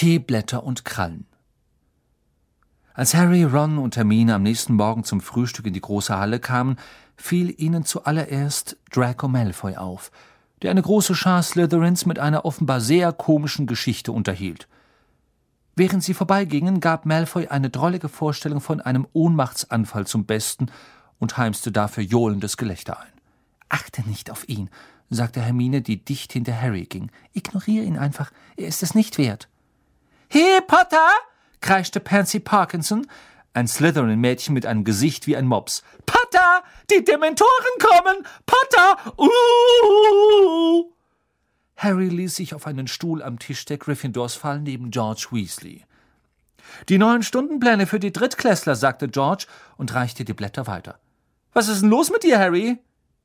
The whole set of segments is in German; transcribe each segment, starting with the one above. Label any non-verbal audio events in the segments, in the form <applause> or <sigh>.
Teeblätter und Krallen. Als Harry, Ron und Hermine am nächsten Morgen zum Frühstück in die große Halle kamen, fiel ihnen zuallererst Draco Malfoy auf, der eine große Schar Slytherins mit einer offenbar sehr komischen Geschichte unterhielt. Während sie vorbeigingen, gab Malfoy eine drollige Vorstellung von einem Ohnmachtsanfall zum Besten und heimste dafür johlendes Gelächter ein. Achte nicht auf ihn, sagte Hermine, die dicht hinter Harry ging. Ignoriere ihn einfach, er ist es nicht wert. He, Potter! kreischte Pansy Parkinson, ein Slytherin-Mädchen mit einem Gesicht wie ein Mops. Potter! Die Dementoren kommen! Potter! Uh! Harry ließ sich auf einen Stuhl am Tisch der Gryffindors fallen neben George Weasley. Die neuen Stundenpläne für die Drittklässler, sagte George und reichte die Blätter weiter. Was ist denn los mit dir, Harry?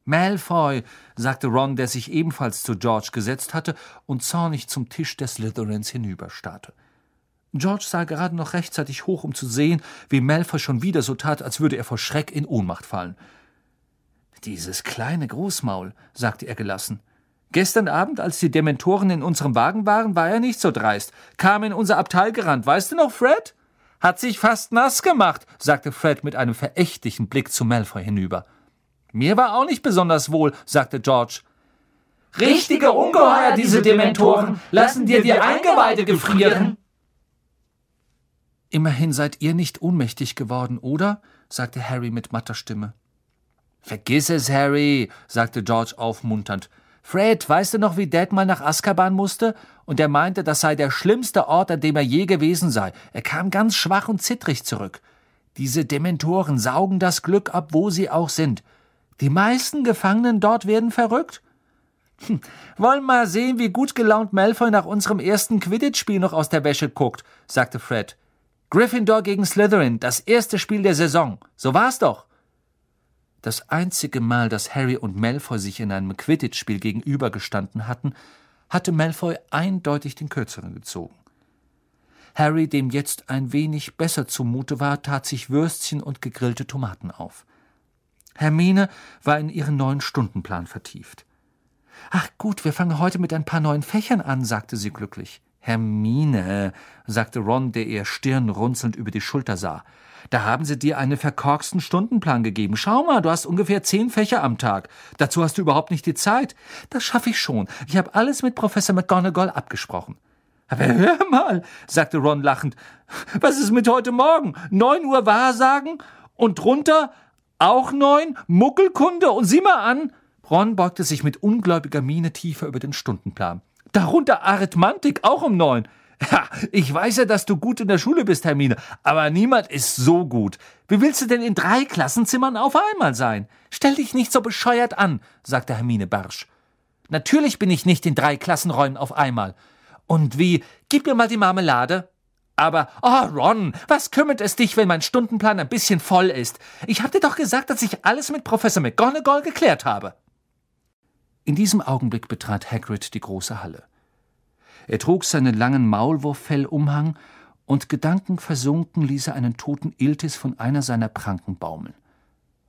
Malfoy, sagte Ron, der sich ebenfalls zu George gesetzt hatte und zornig zum Tisch des Slytherins hinüberstarrte. George sah gerade noch rechtzeitig hoch, um zu sehen, wie Malfoy schon wieder so tat, als würde er vor Schreck in Ohnmacht fallen. Dieses kleine Großmaul, sagte er gelassen. Gestern Abend, als die Dementoren in unserem Wagen waren, war er nicht so dreist, kam in unser Abteil gerannt. Weißt du noch, Fred? Hat sich fast nass gemacht, sagte Fred mit einem verächtlichen Blick zu Malfoy hinüber. Mir war auch nicht besonders wohl, sagte George. Richtige Ungeheuer, diese Dementoren, lassen dir die Eingeweide gefrieren. Immerhin seid ihr nicht ohnmächtig geworden, oder? sagte Harry mit matter Stimme. Vergiss es, Harry, sagte George aufmunternd. Fred, weißt du noch, wie Dad mal nach Azkaban musste? Und er meinte, das sei der schlimmste Ort, an dem er je gewesen sei. Er kam ganz schwach und zittrig zurück. Diese Dementoren saugen das Glück ab, wo sie auch sind. Die meisten Gefangenen dort werden verrückt. Hm, wollen mal sehen, wie gut gelaunt Malfoy nach unserem ersten Quidditch-Spiel noch aus der Wäsche guckt, sagte Fred. Gryffindor gegen Slytherin, das erste Spiel der Saison. So war's doch. Das einzige Mal, dass Harry und Malfoy sich in einem Quidditch-Spiel gegenübergestanden hatten, hatte Malfoy eindeutig den Kürzeren gezogen. Harry, dem jetzt ein wenig besser zumute war, tat sich Würstchen und gegrillte Tomaten auf. Hermine war in ihren neuen Stundenplan vertieft. Ach gut, wir fangen heute mit ein paar neuen Fächern an, sagte sie glücklich. Hermine, sagte Ron, der ihr stirnrunzelnd über die Schulter sah. Da haben sie dir einen verkorksten Stundenplan gegeben. Schau mal, du hast ungefähr zehn Fächer am Tag. Dazu hast du überhaupt nicht die Zeit. Das schaffe ich schon. Ich habe alles mit Professor McGonagall abgesprochen. Aber hör mal, sagte Ron lachend. Was ist mit heute Morgen? Neun Uhr Wahrsagen? Und drunter auch neun? Muckelkunde? Und sieh mal an! Ron beugte sich mit ungläubiger Miene tiefer über den Stundenplan. Darunter Arithmantik auch um neun. Ja, ich weiß ja, dass du gut in der Schule bist, Hermine, aber niemand ist so gut. Wie willst du denn in drei Klassenzimmern auf einmal sein? Stell dich nicht so bescheuert an, sagte Hermine barsch. Natürlich bin ich nicht in drei Klassenräumen auf einmal. Und wie? Gib mir mal die Marmelade. Aber, oh Ron, was kümmert es dich, wenn mein Stundenplan ein bisschen voll ist? Ich hab dir doch gesagt, dass ich alles mit Professor McGonagall geklärt habe. In diesem Augenblick betrat Hagrid die große Halle. Er trug seinen langen Maulwurffellumhang und gedankenversunken ließ er einen toten Iltis von einer seiner Pranken baumeln.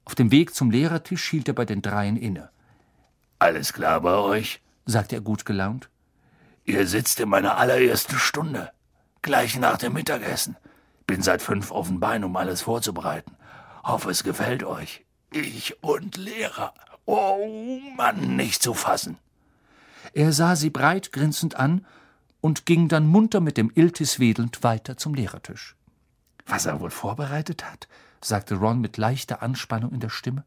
Auf dem Weg zum Lehrertisch hielt er bei den Dreien inne. Alles klar bei euch? sagte er gut gelaunt. Ihr sitzt in meiner allerersten Stunde, gleich nach dem Mittagessen. Bin seit fünf auf den Beinen, um alles vorzubereiten. Hoffe, es gefällt euch. Ich und Lehrer Oh Mann, nicht zu fassen. Er sah sie breit grinsend an und ging dann munter mit dem Iltis wedelnd weiter zum Lehrertisch. Was er wohl vorbereitet hat, sagte Ron mit leichter Anspannung in der Stimme.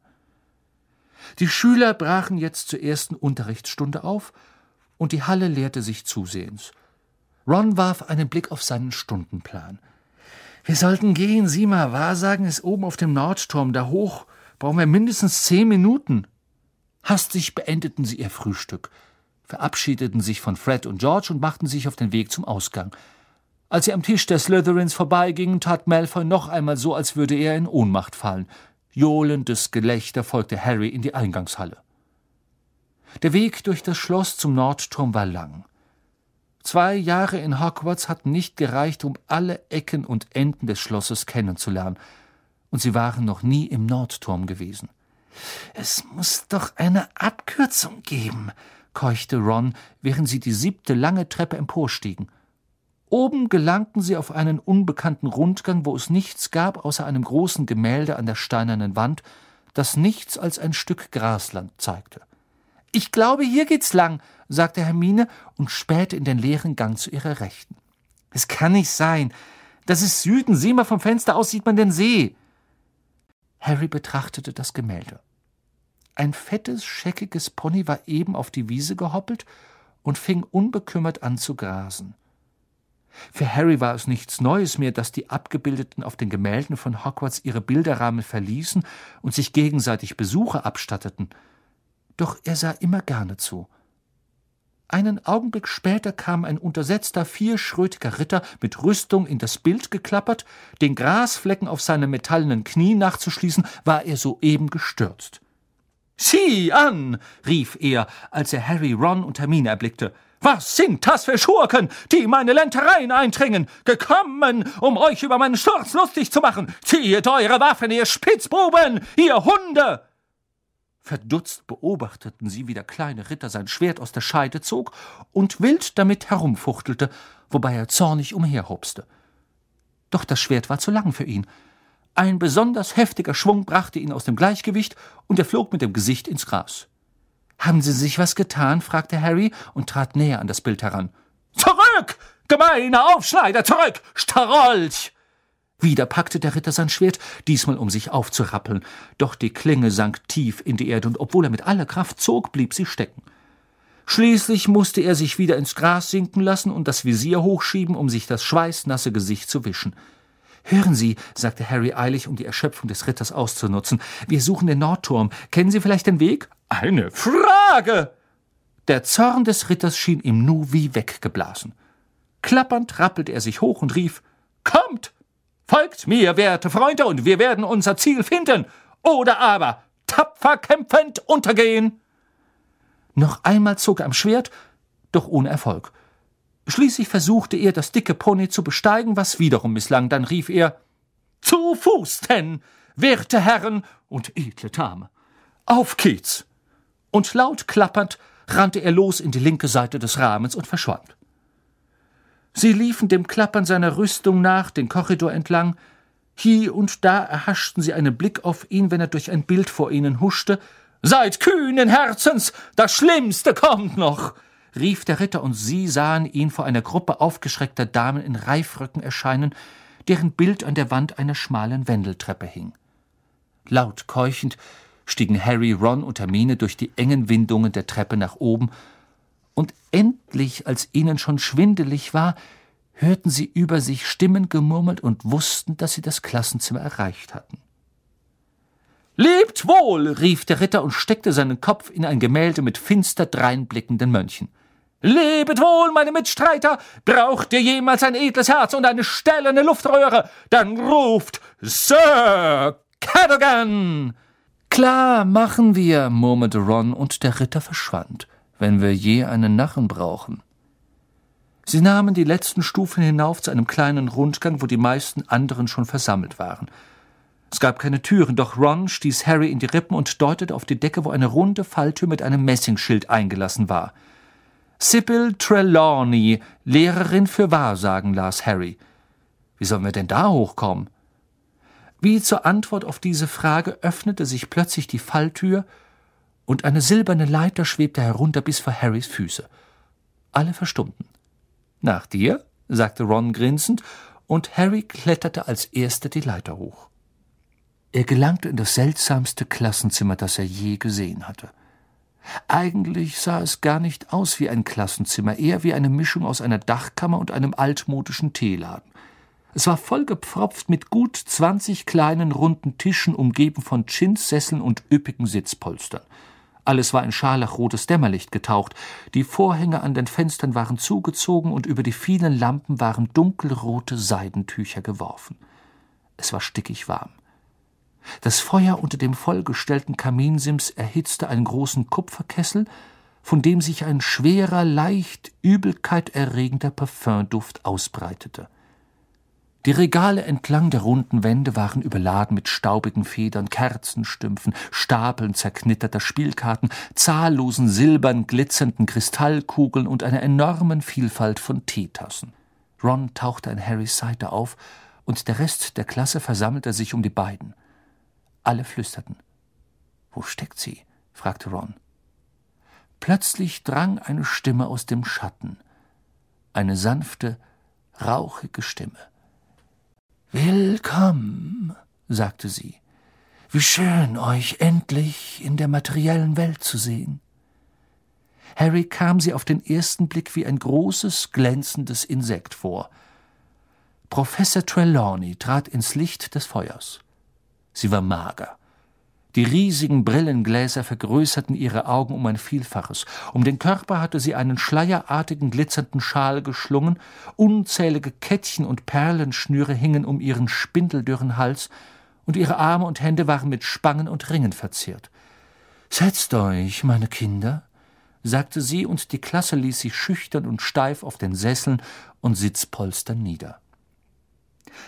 Die Schüler brachen jetzt zur ersten Unterrichtsstunde auf, und die Halle leerte sich zusehends. Ron warf einen Blick auf seinen Stundenplan. Wir sollten gehen, sieh mal, Wahrsagen ist oben auf dem Nordturm, da hoch brauchen wir mindestens zehn Minuten. Hastig beendeten sie ihr Frühstück, verabschiedeten sich von Fred und George und machten sich auf den Weg zum Ausgang. Als sie am Tisch der Slytherins vorbeigingen, tat Malfoy noch einmal so, als würde er in Ohnmacht fallen. Johlendes Gelächter folgte Harry in die Eingangshalle. Der Weg durch das Schloss zum Nordturm war lang. Zwei Jahre in Hogwarts hatten nicht gereicht, um alle Ecken und Enden des Schlosses kennenzulernen, und sie waren noch nie im Nordturm gewesen. Es muss doch eine Abkürzung geben, keuchte Ron, während sie die siebte lange Treppe emporstiegen. Oben gelangten sie auf einen unbekannten Rundgang, wo es nichts gab außer einem großen Gemälde an der steinernen Wand, das nichts als ein Stück Grasland zeigte. Ich glaube, hier geht's lang, sagte Hermine und spähte in den leeren Gang zu ihrer Rechten. Es kann nicht sein. Das ist Süden. Sieh mal, vom Fenster aus sieht man den See. Harry betrachtete das Gemälde. Ein fettes, scheckiges Pony war eben auf die Wiese gehoppelt und fing unbekümmert an zu grasen. Für Harry war es nichts Neues mehr, dass die Abgebildeten auf den Gemälden von Hogwarts ihre Bilderrahmen verließen und sich gegenseitig Besuche abstatteten. Doch er sah immer gerne zu. Einen Augenblick später kam ein untersetzter, vierschrötiger Ritter mit Rüstung in das Bild geklappert, den Grasflecken auf seine metallenen Knie nachzuschließen, war er soeben gestürzt. Sieh an! rief er, als er Harry, Ron und Hermine erblickte. Was sind das für Schurken, die in meine Ländereien eindringen, gekommen, um euch über meinen Sturz lustig zu machen? Zieht eure Waffen, ihr Spitzbuben, ihr Hunde! Verdutzt beobachteten sie, wie der kleine Ritter sein Schwert aus der Scheide zog und wild damit herumfuchtelte, wobei er zornig umherhopste. Doch das Schwert war zu lang für ihn. Ein besonders heftiger Schwung brachte ihn aus dem Gleichgewicht und er flog mit dem Gesicht ins Gras. Haben Sie sich was getan? fragte Harry und trat näher an das Bild heran. Zurück! Gemeiner Aufschneider, zurück! Starolch! Wieder packte der Ritter sein Schwert, diesmal um sich aufzurappeln, doch die Klinge sank tief in die Erde, und obwohl er mit aller Kraft zog, blieb sie stecken. Schließlich musste er sich wieder ins Gras sinken lassen und das Visier hochschieben, um sich das schweißnasse Gesicht zu wischen. Hören Sie, sagte Harry eilig, um die Erschöpfung des Ritters auszunutzen, wir suchen den Nordturm. Kennen Sie vielleicht den Weg? Eine Frage! Der Zorn des Ritters schien ihm nu wie weggeblasen. Klappernd rappelte er sich hoch und rief Kommt! Folgt mir, werte Freunde, und wir werden unser Ziel finden, oder aber tapfer kämpfend untergehen. Noch einmal zog er am Schwert, doch ohne Erfolg. Schließlich versuchte er, das dicke Pony zu besteigen, was wiederum misslang. Dann rief er Zu Fuß denn, werte Herren und edle Dame. Auf geht's! Und laut klappernd rannte er los in die linke Seite des Rahmens und verschwand. Sie liefen dem Klappern seiner Rüstung nach, den Korridor entlang. Hier und da erhaschten sie einen Blick auf ihn, wenn er durch ein Bild vor ihnen huschte. Seid kühnen Herzens, das Schlimmste kommt noch! Rief der Ritter, und sie sahen ihn vor einer Gruppe aufgeschreckter Damen in Reifröcken erscheinen, deren Bild an der Wand einer schmalen Wendeltreppe hing. Laut keuchend stiegen Harry, Ron und Hermine durch die engen Windungen der Treppe nach oben und endlich, als ihnen schon schwindelig war, hörten sie über sich Stimmen gemurmelt und wussten, dass sie das Klassenzimmer erreicht hatten. Lebt wohl! rief der Ritter und steckte seinen Kopf in ein Gemälde mit finster dreinblickenden Mönchen. Lebet wohl, meine Mitstreiter! Braucht ihr jemals ein edles Herz und eine stählerne Luftröhre, dann ruft Sir Cadogan! Klar, machen wir, murmelte Ron, und der Ritter verschwand wenn wir je einen Narren brauchen. Sie nahmen die letzten Stufen hinauf zu einem kleinen Rundgang, wo die meisten anderen schon versammelt waren. Es gab keine Türen, doch Ron stieß Harry in die Rippen und deutete auf die Decke, wo eine runde Falltür mit einem Messingschild eingelassen war. Sybil Trelawney, Lehrerin für Wahrsagen, las Harry. Wie sollen wir denn da hochkommen? Wie zur Antwort auf diese Frage öffnete sich plötzlich die Falltür und eine silberne Leiter schwebte herunter bis vor Harrys Füße. Alle verstummten. Nach dir, sagte Ron grinsend, und Harry kletterte als erster die Leiter hoch. Er gelangte in das seltsamste Klassenzimmer, das er je gesehen hatte. Eigentlich sah es gar nicht aus wie ein Klassenzimmer, eher wie eine Mischung aus einer Dachkammer und einem altmodischen Teeladen. Es war vollgepfropft mit gut zwanzig kleinen runden Tischen, umgeben von Chinssesseln und üppigen Sitzpolstern. Alles war in scharlachrotes Dämmerlicht getaucht, die Vorhänge an den Fenstern waren zugezogen und über die vielen Lampen waren dunkelrote Seidentücher geworfen. Es war stickig warm. Das Feuer unter dem vollgestellten Kaminsims erhitzte einen großen Kupferkessel, von dem sich ein schwerer, leicht Übelkeit erregender Parfümduft ausbreitete. Die Regale entlang der runden Wände waren überladen mit staubigen Federn, Kerzenstümpfen, Stapeln zerknitterter Spielkarten, zahllosen silbern glitzernden Kristallkugeln und einer enormen Vielfalt von Teetassen. Ron tauchte an Harrys Seite auf, und der Rest der Klasse versammelte sich um die beiden. Alle flüsterten. Wo steckt sie? fragte Ron. Plötzlich drang eine Stimme aus dem Schatten, eine sanfte, rauchige Stimme. Willkommen, sagte sie. Wie schön, euch endlich in der materiellen Welt zu sehen. Harry kam sie auf den ersten Blick wie ein großes, glänzendes Insekt vor. Professor Trelawney trat ins Licht des Feuers. Sie war mager. Die riesigen Brillengläser vergrößerten ihre Augen um ein Vielfaches. Um den Körper hatte sie einen schleierartigen glitzernden Schal geschlungen, unzählige Kettchen und Perlenschnüre hingen um ihren spindeldürren Hals, und ihre Arme und Hände waren mit Spangen und Ringen verziert. Setzt euch, meine Kinder, sagte sie, und die Klasse ließ sich schüchtern und steif auf den Sesseln und Sitzpolstern nieder.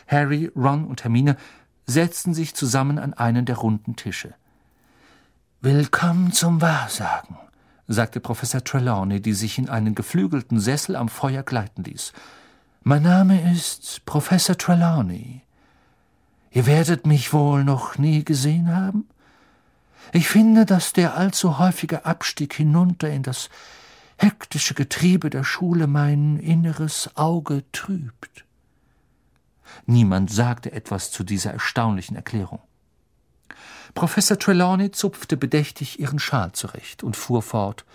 Harry, Ron und Hermine setzten sich zusammen an einen der runden Tische. Willkommen zum Wahrsagen, sagte Professor Trelawney, die sich in einen geflügelten Sessel am Feuer gleiten ließ. Mein Name ist Professor Trelawney. Ihr werdet mich wohl noch nie gesehen haben? Ich finde, dass der allzu häufige Abstieg hinunter in das hektische Getriebe der Schule mein inneres Auge trübt. Niemand sagte etwas zu dieser erstaunlichen Erklärung. Professor Trelawney zupfte bedächtig ihren Schal zurecht und fuhr fort.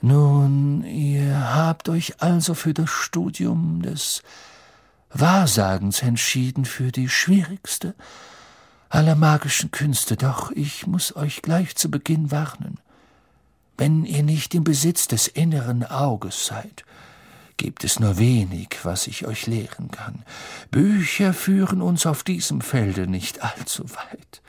Nun, ihr habt euch also für das Studium des Wahrsagens entschieden, für die schwierigste aller magischen Künste, doch ich muss euch gleich zu Beginn warnen. Wenn ihr nicht im Besitz des inneren Auges seid, gibt es nur wenig, was ich euch lehren kann. Bücher führen uns auf diesem Felde nicht allzu weit.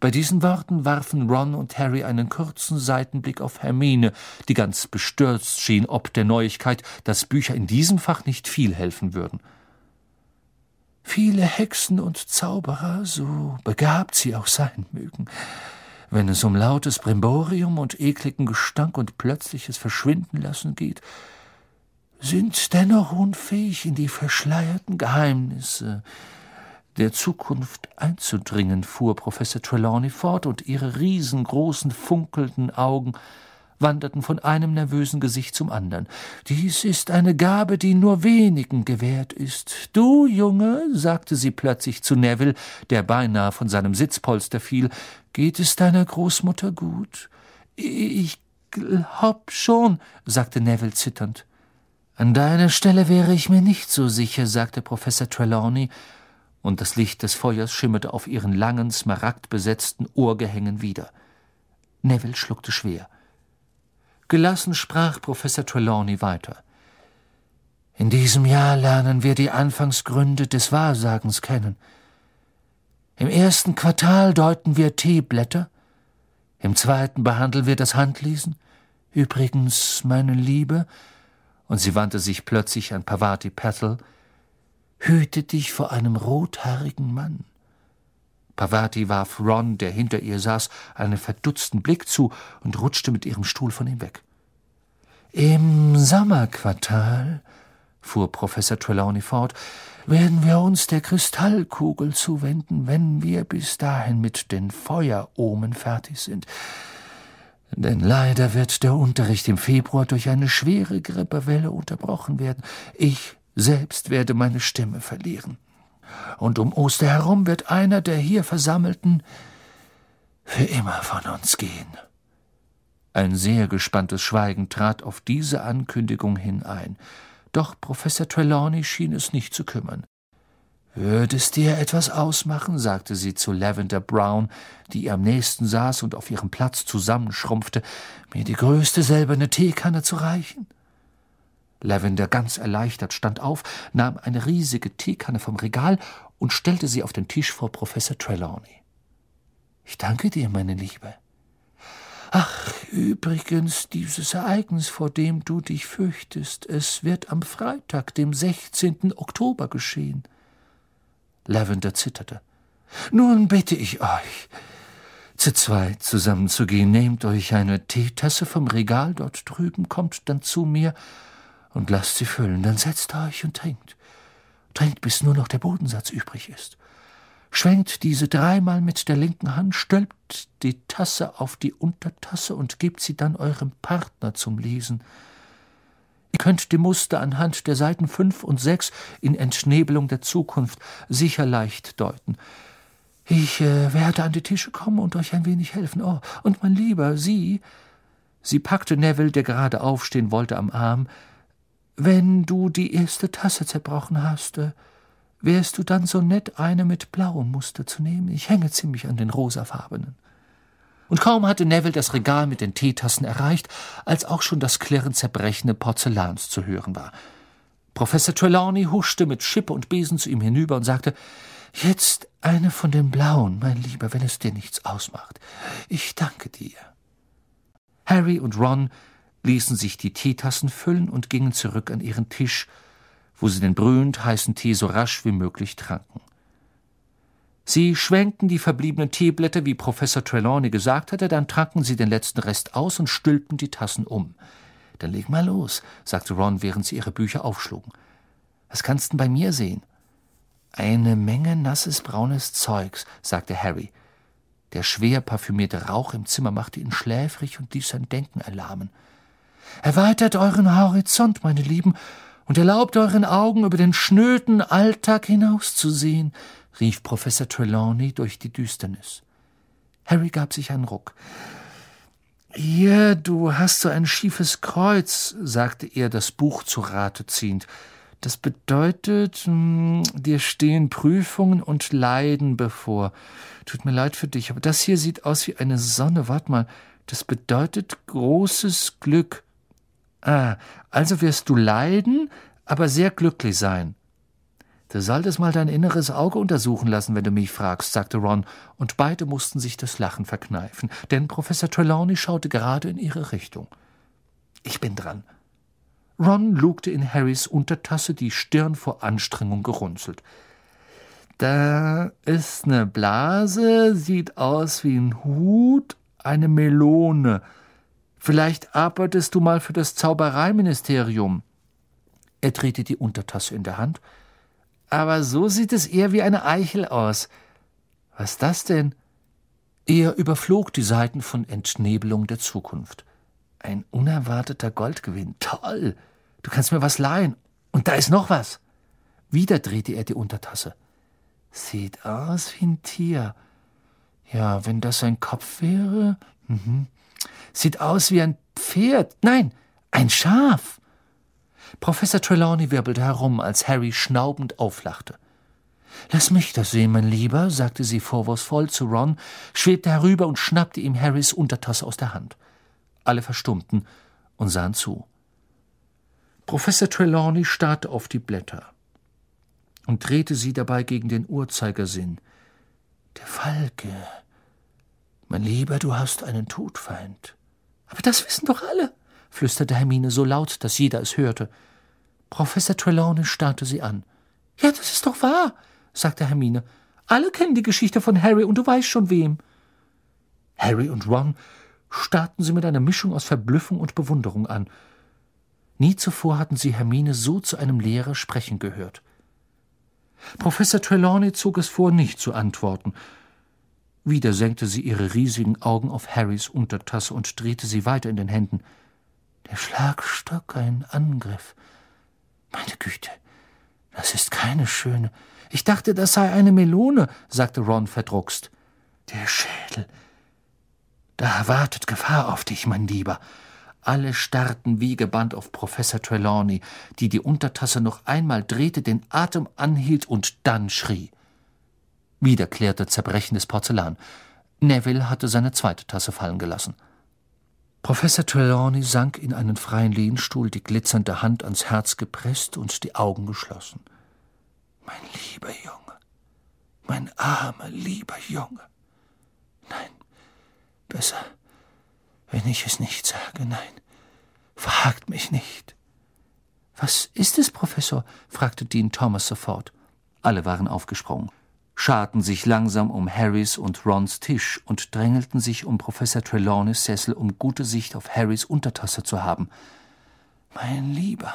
Bei diesen Worten warfen Ron und Harry einen kurzen Seitenblick auf Hermine, die ganz bestürzt schien ob der Neuigkeit, dass Bücher in diesem Fach nicht viel helfen würden. Viele Hexen und Zauberer, so begabt sie auch sein mögen, wenn es um lautes Brimborium und ekligen Gestank und plötzliches Verschwindenlassen geht, sind dennoch unfähig, in die verschleierten Geheimnisse der Zukunft einzudringen, fuhr Professor Trelawney fort, und ihre riesengroßen, funkelnden Augen wanderten von einem nervösen Gesicht zum anderen. Dies ist eine Gabe, die nur wenigen gewährt ist. Du, Junge, sagte sie plötzlich zu Neville, der beinahe von seinem Sitzpolster fiel, geht es deiner Großmutter gut? Ich glaub schon, sagte Neville zitternd. An deiner Stelle wäre ich mir nicht so sicher, sagte Professor Trelawney, und das Licht des Feuers schimmerte auf ihren langen, smaragdbesetzten Ohrgehängen wieder. Neville schluckte schwer. Gelassen sprach Professor Trelawney weiter. In diesem Jahr lernen wir die Anfangsgründe des Wahrsagens kennen. Im ersten Quartal deuten wir Teeblätter, im zweiten behandeln wir das Handlesen. Übrigens, meine Liebe, und sie wandte sich plötzlich an Pavati Patel, hüte dich vor einem rothaarigen Mann. Pavati warf Ron, der hinter ihr saß, einen verdutzten Blick zu und rutschte mit ihrem Stuhl von ihm weg. Im Sommerquartal, fuhr Professor Trelawney fort, werden wir uns der Kristallkugel zuwenden, wenn wir bis dahin mit den Feueromen fertig sind. Denn leider wird der Unterricht im Februar durch eine schwere Grippewelle unterbrochen werden. Ich selbst werde meine Stimme verlieren. Und um Oster herum wird einer der hier Versammelten für immer von uns gehen. Ein sehr gespanntes Schweigen trat auf diese Ankündigung hin ein. Doch Professor Trelawney schien es nicht zu kümmern. Würde es dir etwas ausmachen, sagte sie zu Lavender Brown, die ihr am nächsten saß und auf ihrem Platz zusammenschrumpfte, mir die größte silberne Teekanne zu reichen? Lavender, ganz erleichtert, stand auf, nahm eine riesige Teekanne vom Regal und stellte sie auf den Tisch vor Professor Trelawney. Ich danke dir, meine Liebe. Ach, übrigens, dieses Ereignis, vor dem du dich fürchtest, es wird am Freitag, dem 16. Oktober geschehen. Lavender zitterte. Nun bitte ich euch, zu zweit zusammenzugehen. Nehmt euch eine Teetasse vom Regal dort drüben, kommt dann zu mir und lasst sie füllen. Dann setzt euch und trinkt. Trinkt, bis nur noch der Bodensatz übrig ist. Schwenkt diese dreimal mit der linken Hand, stülpt die Tasse auf die Untertasse und gebt sie dann eurem Partner zum Lesen. Ihr könnt die Muster anhand der Seiten fünf und sechs in Entschnebelung der Zukunft sicher leicht deuten. Ich äh, werde an die Tische kommen und euch ein wenig helfen. Oh, und mein Lieber, Sie. Sie packte Neville, der gerade aufstehen wollte, am Arm. Wenn du die erste Tasse zerbrochen hast, äh, wärst du dann so nett, eine mit blauem Muster zu nehmen? Ich hänge ziemlich an den rosafarbenen. Und kaum hatte Neville das Regal mit den Teetassen erreicht, als auch schon das Klirren zerbrechende Porzellans zu hören war. Professor Trelawney huschte mit Schippe und Besen zu ihm hinüber und sagte, Jetzt eine von den blauen, mein Lieber, wenn es dir nichts ausmacht. Ich danke dir. Harry und Ron ließen sich die Teetassen füllen und gingen zurück an ihren Tisch, wo sie den brühend heißen Tee so rasch wie möglich tranken. Sie schwenkten die verbliebenen Teeblätter, wie Professor Trelawney gesagt hatte, dann tranken sie den letzten Rest aus und stülpten die Tassen um. Dann leg mal los, sagte Ron, während sie ihre Bücher aufschlugen. Was kannst denn bei mir sehen? Eine Menge nasses braunes Zeugs, sagte Harry. Der schwer parfümierte Rauch im Zimmer machte ihn schläfrig und ließ sein Denken erlahmen. Erweitert euren Horizont, meine Lieben, und erlaubt euren Augen über den schnöden Alltag hinauszusehen, rief Professor Trelawney durch die Düsternis. Harry gab sich einen Ruck. Hier, du hast so ein schiefes Kreuz, sagte er, das Buch zu Rate ziehend. Das bedeutet, hm, dir stehen Prüfungen und Leiden bevor. Tut mir leid für dich, aber das hier sieht aus wie eine Sonne. Wart mal, das bedeutet großes Glück. Ah, also wirst du leiden, aber sehr glücklich sein. Du solltest mal dein inneres Auge untersuchen lassen, wenn du mich fragst, sagte Ron, und beide mussten sich das Lachen verkneifen, denn Professor Trelawney schaute gerade in ihre Richtung. Ich bin dran. Ron lugte in Harrys Untertasse, die Stirn vor Anstrengung gerunzelt. Da ist ne Blase, sieht aus wie ein Hut, eine Melone. Vielleicht arbeitest du mal für das Zaubereiministerium. Er drehte die Untertasse in der Hand aber so sieht es eher wie eine Eichel aus. Was das denn? Er überflog die Seiten von Entnebelung der Zukunft. Ein unerwarteter Goldgewinn. Toll! Du kannst mir was leihen. Und da ist noch was. Wieder drehte er die Untertasse. Sieht aus wie ein Tier. Ja, wenn das ein Kopf wäre. Mhm. Sieht aus wie ein Pferd. Nein, ein Schaf. Professor Trelawney wirbelte herum, als Harry schnaubend auflachte. Lass mich das sehen, mein Lieber, sagte sie vorwurfsvoll zu Ron, schwebte herüber und schnappte ihm Harrys Untertasse aus der Hand. Alle verstummten und sahen zu. Professor Trelawney starrte auf die Blätter und drehte sie dabei gegen den Uhrzeigersinn. Der Falke. Mein Lieber, du hast einen Todfeind. Aber das wissen doch alle flüsterte Hermine so laut, dass jeder es hörte. Professor Trelawney starrte sie an. Ja, das ist doch wahr, sagte Hermine. Alle kennen die Geschichte von Harry und du weißt schon wem. Harry und Ron starrten sie mit einer Mischung aus Verblüffung und Bewunderung an. Nie zuvor hatten sie Hermine so zu einem Lehrer sprechen gehört. Professor Trelawney zog es vor, nicht zu antworten. Wieder senkte sie ihre riesigen Augen auf Harrys Untertasse und drehte sie weiter in den Händen. Der Schlagstock ein Angriff. Meine Güte, das ist keine schöne. Ich dachte, das sei eine Melone, sagte Ron verdruckst. Der Schädel. Da wartet Gefahr auf dich, mein Lieber. Alle starrten wie gebannt auf Professor Trelawney, die die Untertasse noch einmal drehte, den Atem anhielt und dann schrie. Wieder klärte zerbrechendes Porzellan. Neville hatte seine zweite Tasse fallen gelassen. Professor Trelawney sank in einen freien Lehnstuhl, die glitzernde Hand ans Herz gepresst und die Augen geschlossen. Mein lieber Junge, mein armer, lieber Junge. Nein, besser, wenn ich es nicht sage, nein, fragt mich nicht. Was ist es, Professor? fragte Dean Thomas sofort. Alle waren aufgesprungen scharten sich langsam um Harrys und Rons Tisch und drängelten sich um Professor Trelawneys Sessel, um gute Sicht auf Harrys Untertasse zu haben. Mein Lieber,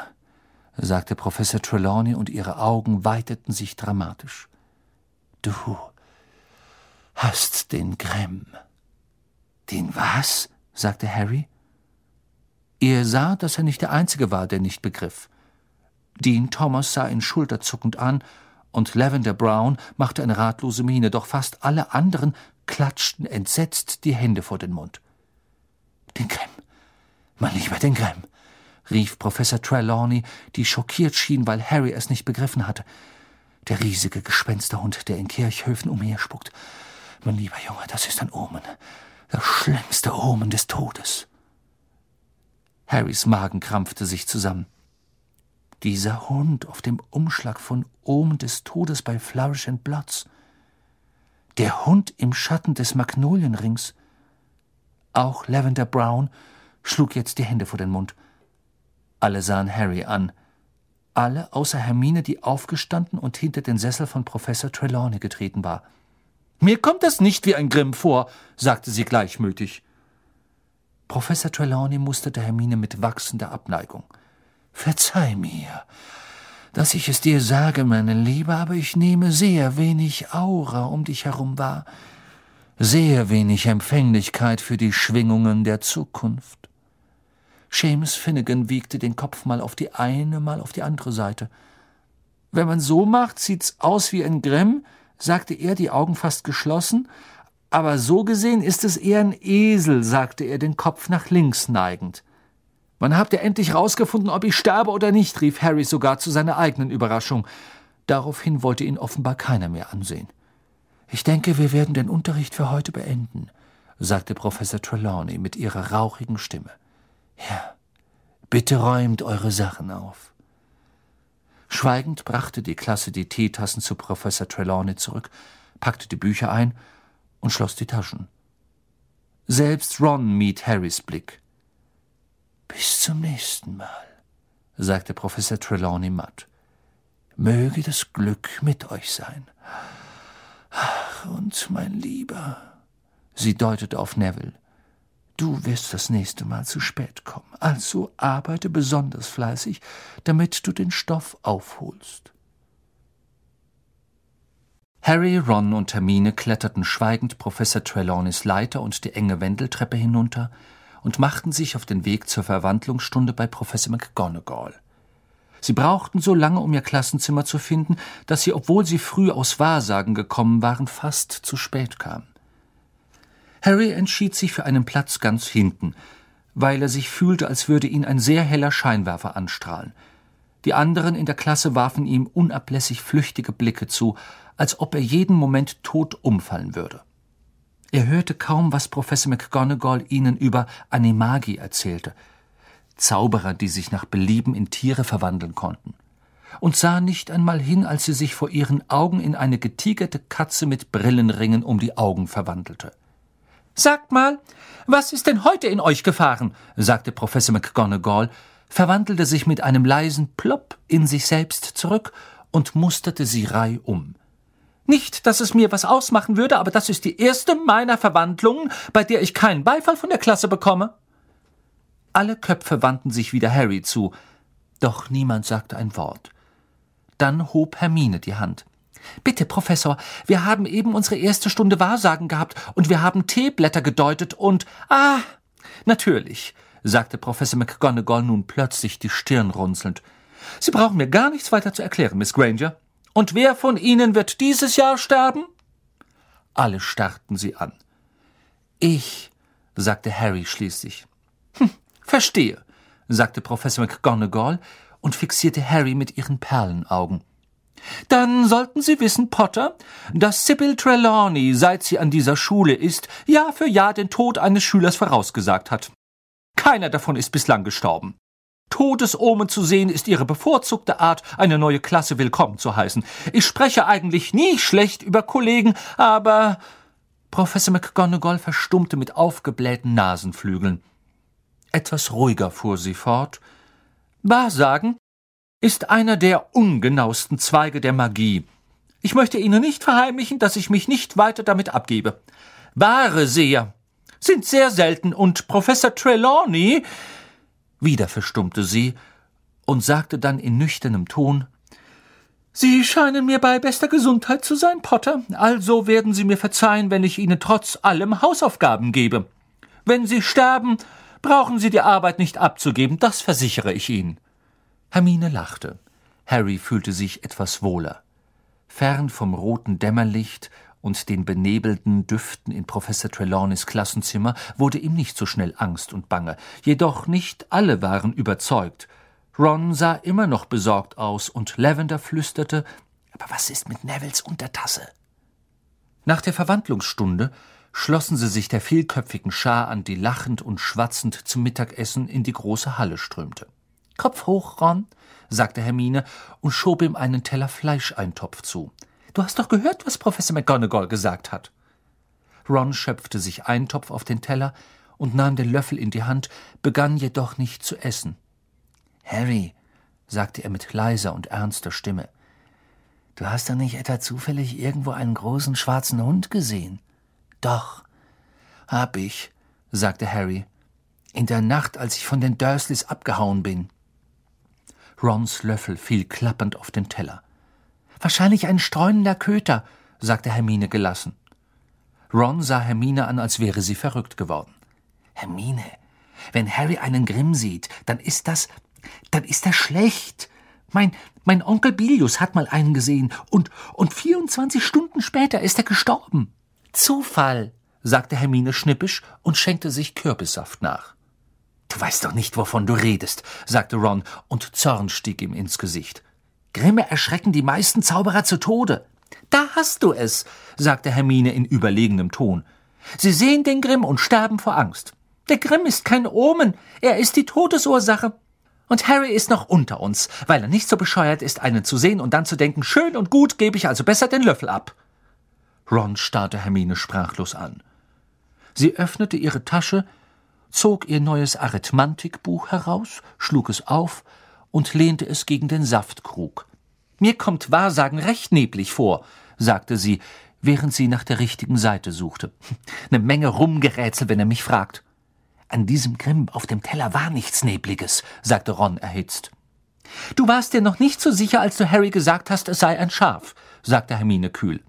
sagte Professor Trelawney, und ihre Augen weiteten sich dramatisch. Du hast den Grimm. Den was? sagte Harry. Er sah, dass er nicht der Einzige war, der nicht begriff. Dean Thomas sah ihn schulterzuckend an, und Lavender Brown machte eine ratlose Miene, doch fast alle anderen klatschten entsetzt die Hände vor den Mund. Den Grimm, mein lieber, den Grimm, rief Professor Trelawney, die schockiert schien, weil Harry es nicht begriffen hatte. Der riesige Gespensterhund, der in Kirchhöfen umherspuckt. Mein lieber Junge, das ist ein Omen. Das schlimmste Omen des Todes. Harrys Magen krampfte sich zusammen. Dieser Hund auf dem Umschlag von Omen des Todes bei Flourish and Bloods. Der Hund im Schatten des Magnolienrings. Auch Lavender Brown schlug jetzt die Hände vor den Mund. Alle sahen Harry an. Alle außer Hermine, die aufgestanden und hinter den Sessel von Professor Trelawney getreten war. Mir kommt das nicht wie ein Grimm vor, sagte sie gleichmütig. Professor Trelawney musterte Hermine mit wachsender Abneigung. Verzeih mir, dass ich es dir sage, meine Liebe, aber ich nehme sehr wenig Aura um dich herum wahr, sehr wenig Empfänglichkeit für die Schwingungen der Zukunft. James Finnegan wiegte den Kopf mal auf die eine, mal auf die andere Seite. Wenn man so macht, sieht's aus wie ein Grimm, sagte er, die Augen fast geschlossen, aber so gesehen ist es eher ein Esel, sagte er, den Kopf nach links neigend. Wann habt ihr endlich rausgefunden, ob ich sterbe oder nicht? rief Harry sogar zu seiner eigenen Überraschung. Daraufhin wollte ihn offenbar keiner mehr ansehen. Ich denke, wir werden den Unterricht für heute beenden, sagte Professor Trelawney mit ihrer rauchigen Stimme. Ja, bitte räumt eure Sachen auf. Schweigend brachte die Klasse die Teetassen zu Professor Trelawney zurück, packte die Bücher ein und schloss die Taschen. Selbst Ron mied Harrys Blick. Bis zum nächsten Mal, sagte Professor Trelawney matt. Möge das Glück mit euch sein. Ach, und mein Lieber, sie deutete auf Neville, du wirst das nächste Mal zu spät kommen, also arbeite besonders fleißig, damit du den Stoff aufholst. Harry, Ron und Hermine kletterten schweigend Professor Trelawneys Leiter und die enge Wendeltreppe hinunter und machten sich auf den Weg zur Verwandlungsstunde bei Professor McGonagall. Sie brauchten so lange, um ihr Klassenzimmer zu finden, dass sie, obwohl sie früh aus Wahrsagen gekommen waren, fast zu spät kamen. Harry entschied sich für einen Platz ganz hinten, weil er sich fühlte, als würde ihn ein sehr heller Scheinwerfer anstrahlen. Die anderen in der Klasse warfen ihm unablässig flüchtige Blicke zu, als ob er jeden Moment tot umfallen würde. Er hörte kaum, was Professor McGonagall ihnen über Animagi erzählte, Zauberer, die sich nach Belieben in Tiere verwandeln konnten, und sah nicht einmal hin, als sie sich vor ihren Augen in eine getigerte Katze mit Brillenringen um die Augen verwandelte. Sagt mal, was ist denn heute in euch gefahren? sagte Professor McGonagall, verwandelte sich mit einem leisen Plopp in sich selbst zurück und musterte sie reihum. Nicht, dass es mir was ausmachen würde, aber das ist die erste meiner Verwandlungen, bei der ich keinen Beifall von der Klasse bekomme. Alle Köpfe wandten sich wieder Harry zu, doch niemand sagte ein Wort. Dann hob Hermine die Hand. Bitte, Professor, wir haben eben unsere erste Stunde Wahrsagen gehabt und wir haben Teeblätter gedeutet und Ah, natürlich, sagte Professor McGonagall nun plötzlich die Stirn runzelnd. Sie brauchen mir gar nichts weiter zu erklären, Miss Granger. Und wer von Ihnen wird dieses Jahr sterben? Alle starrten sie an. Ich, sagte Harry schließlich. Hm, verstehe, sagte Professor McGonagall und fixierte Harry mit ihren Perlenaugen. Dann sollten Sie wissen, Potter, dass Sybil Trelawney, seit sie an dieser Schule ist, Jahr für Jahr den Tod eines Schülers vorausgesagt hat. Keiner davon ist bislang gestorben. Todesomen zu sehen ist ihre bevorzugte Art, eine neue Klasse willkommen zu heißen. Ich spreche eigentlich nie schlecht über Kollegen, aber Professor McGonagall verstummte mit aufgeblähten Nasenflügeln. Etwas ruhiger fuhr sie fort. Wahrsagen ist einer der ungenauesten Zweige der Magie. Ich möchte Ihnen nicht verheimlichen, dass ich mich nicht weiter damit abgebe. Wahre Seher sind sehr selten und Professor Trelawney wieder verstummte sie, und sagte dann in nüchternem Ton Sie scheinen mir bei bester Gesundheit zu sein, Potter, also werden Sie mir verzeihen, wenn ich Ihnen trotz allem Hausaufgaben gebe. Wenn Sie sterben, brauchen Sie die Arbeit nicht abzugeben, das versichere ich Ihnen. Hermine lachte. Harry fühlte sich etwas wohler. Fern vom roten Dämmerlicht und den benebelten Düften in Professor Trelawneys Klassenzimmer wurde ihm nicht so schnell Angst und Bange. Jedoch nicht alle waren überzeugt. Ron sah immer noch besorgt aus und Lavender flüsterte, aber was ist mit Nevilles Untertasse? Nach der Verwandlungsstunde schlossen sie sich der vielköpfigen Schar an, die lachend und schwatzend zum Mittagessen in die große Halle strömte. Kopf hoch, Ron, sagte Hermine und schob ihm einen Teller Fleischeintopf zu. Du hast doch gehört, was Professor McGonagall gesagt hat. Ron schöpfte sich Eintopf auf den Teller und nahm den Löffel in die Hand, begann jedoch nicht zu essen. Harry, sagte er mit leiser und ernster Stimme, du hast doch nicht etwa zufällig irgendwo einen großen schwarzen Hund gesehen? Doch, hab ich, sagte Harry, in der Nacht, als ich von den Dursleys abgehauen bin. Rons Löffel fiel klappernd auf den Teller. Wahrscheinlich ein streunender Köter, sagte Hermine gelassen. Ron sah Hermine an, als wäre sie verrückt geworden. Hermine, wenn Harry einen Grimm sieht, dann ist das, dann ist er schlecht. Mein, mein Onkel Bilius hat mal einen gesehen und, und 24 Stunden später ist er gestorben. Zufall, sagte Hermine schnippisch und schenkte sich Kürbissaft nach. Du weißt doch nicht, wovon du redest, sagte Ron, und Zorn stieg ihm ins Gesicht. Grimme erschrecken die meisten Zauberer zu Tode. Da hast du es, sagte Hermine in überlegenem Ton. Sie sehen den Grimm und sterben vor Angst. Der Grimm ist kein Omen, er ist die Todesursache. Und Harry ist noch unter uns, weil er nicht so bescheuert ist, einen zu sehen und dann zu denken, schön und gut, gebe ich also besser den Löffel ab. Ron starrte Hermine sprachlos an. Sie öffnete ihre Tasche, zog ihr neues Arithmantikbuch heraus, schlug es auf und lehnte es gegen den Saftkrug. Mir kommt Wahrsagen recht neblig vor, sagte sie, während sie nach der richtigen Seite suchte. Eine Menge Rumgerätsel, wenn er mich fragt. An diesem Grimm auf dem Teller war nichts Nebliges, sagte Ron erhitzt. Du warst dir noch nicht so sicher, als du Harry gesagt hast, es sei ein Schaf, sagte Hermine kühl.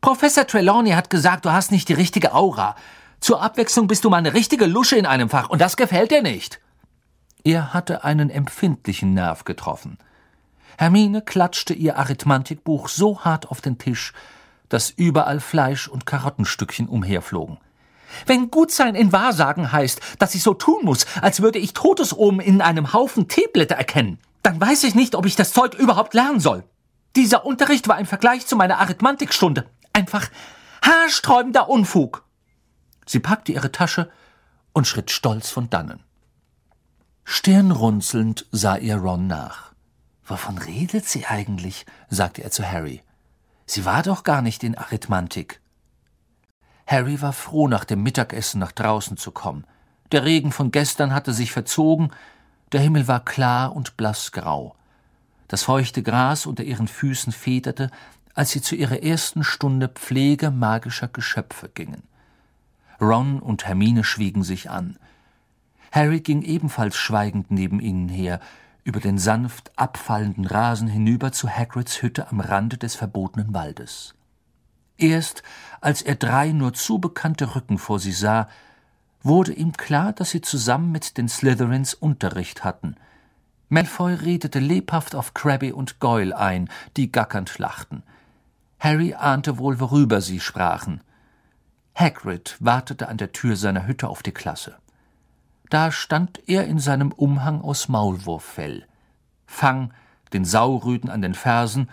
Professor Trelawney hat gesagt, du hast nicht die richtige Aura. Zur Abwechslung bist du mal eine richtige Lusche in einem Fach, und das gefällt dir nicht. Er hatte einen empfindlichen Nerv getroffen. Hermine klatschte ihr Arithmantikbuch so hart auf den Tisch, dass überall Fleisch und Karottenstückchen umherflogen. Wenn Gutsein in Wahrsagen heißt, dass ich so tun muss, als würde ich Totesomen in einem Haufen Teeblätter erkennen, dann weiß ich nicht, ob ich das Zeug überhaupt lernen soll. Dieser Unterricht war im Vergleich zu meiner Arithmatikstunde einfach haarsträubender Unfug. Sie packte ihre Tasche und schritt stolz von dannen. Stirnrunzelnd sah ihr Ron nach. Wovon redet sie eigentlich? sagte er zu Harry. Sie war doch gar nicht in Arithmantik. Harry war froh, nach dem Mittagessen nach draußen zu kommen. Der Regen von gestern hatte sich verzogen, der Himmel war klar und blassgrau. Das feuchte Gras unter ihren Füßen federte, als sie zu ihrer ersten Stunde Pflege magischer Geschöpfe gingen. Ron und Hermine schwiegen sich an. Harry ging ebenfalls schweigend neben ihnen her, über den sanft abfallenden Rasen hinüber zu Hagrids Hütte am Rande des verbotenen Waldes. Erst als er drei nur zu bekannte Rücken vor sie sah, wurde ihm klar, dass sie zusammen mit den Slytherins Unterricht hatten. Malfoy redete lebhaft auf Crabbe und Goyle ein, die gackernd lachten. Harry ahnte wohl, worüber sie sprachen. Hagrid wartete an der Tür seiner Hütte auf die Klasse. Da stand er in seinem Umhang aus Maulwurffell, Fang, den Saurüden an den Fersen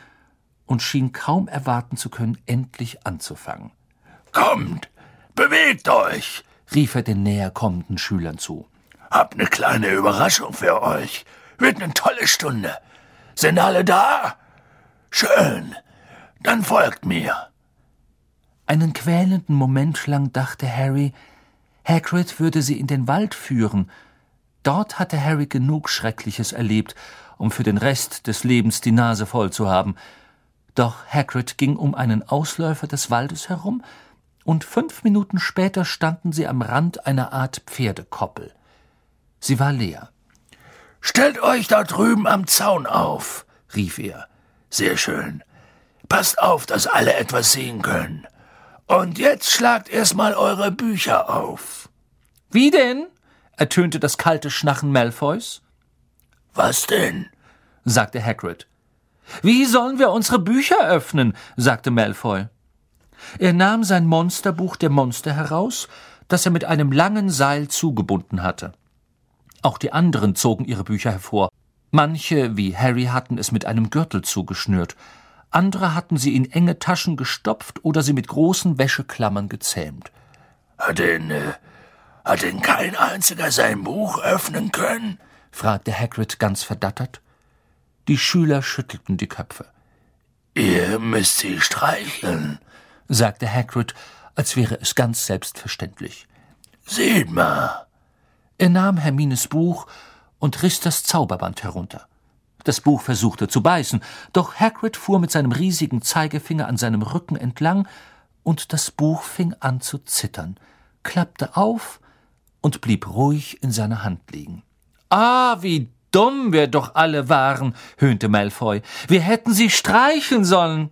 und schien kaum erwarten zu können, endlich anzufangen. Kommt, bewegt euch, rief er den näher kommenden Schülern zu. Hab ne kleine Überraschung für euch. Wird ne tolle Stunde. Sind alle da? Schön. Dann folgt mir. Einen quälenden Moment lang dachte Harry, Hagrid würde sie in den Wald führen. Dort hatte Harry genug Schreckliches erlebt, um für den Rest des Lebens die Nase voll zu haben. Doch Hagrid ging um einen Ausläufer des Waldes herum, und fünf Minuten später standen sie am Rand einer Art Pferdekoppel. Sie war leer. Stellt euch da drüben am Zaun auf, rief er. Sehr schön. Passt auf, dass alle etwas sehen können. Und jetzt schlagt erstmal eure Bücher auf. Wie denn? ertönte das kalte Schnachen Malfoys. Was denn? sagte Hagrid. Wie sollen wir unsere Bücher öffnen? sagte Malfoy. Er nahm sein Monsterbuch der Monster heraus, das er mit einem langen Seil zugebunden hatte. Auch die anderen zogen ihre Bücher hervor. Manche, wie Harry, hatten es mit einem Gürtel zugeschnürt, andere hatten sie in enge Taschen gestopft oder sie mit großen Wäscheklammern gezähmt. Hat denn, äh, hat denn kein einziger sein Buch öffnen können? fragte Hagrid ganz verdattert. Die Schüler schüttelten die Köpfe. Ihr müsst sie streicheln, sagte Hagrid, als wäre es ganz selbstverständlich. Seht mal. Er nahm Hermines Buch und riss das Zauberband herunter. Das Buch versuchte zu beißen, doch Hagrid fuhr mit seinem riesigen Zeigefinger an seinem Rücken entlang, und das Buch fing an zu zittern, klappte auf und blieb ruhig in seiner Hand liegen. Ah, wie dumm wir doch alle waren, höhnte Malfoy. Wir hätten sie streicheln sollen.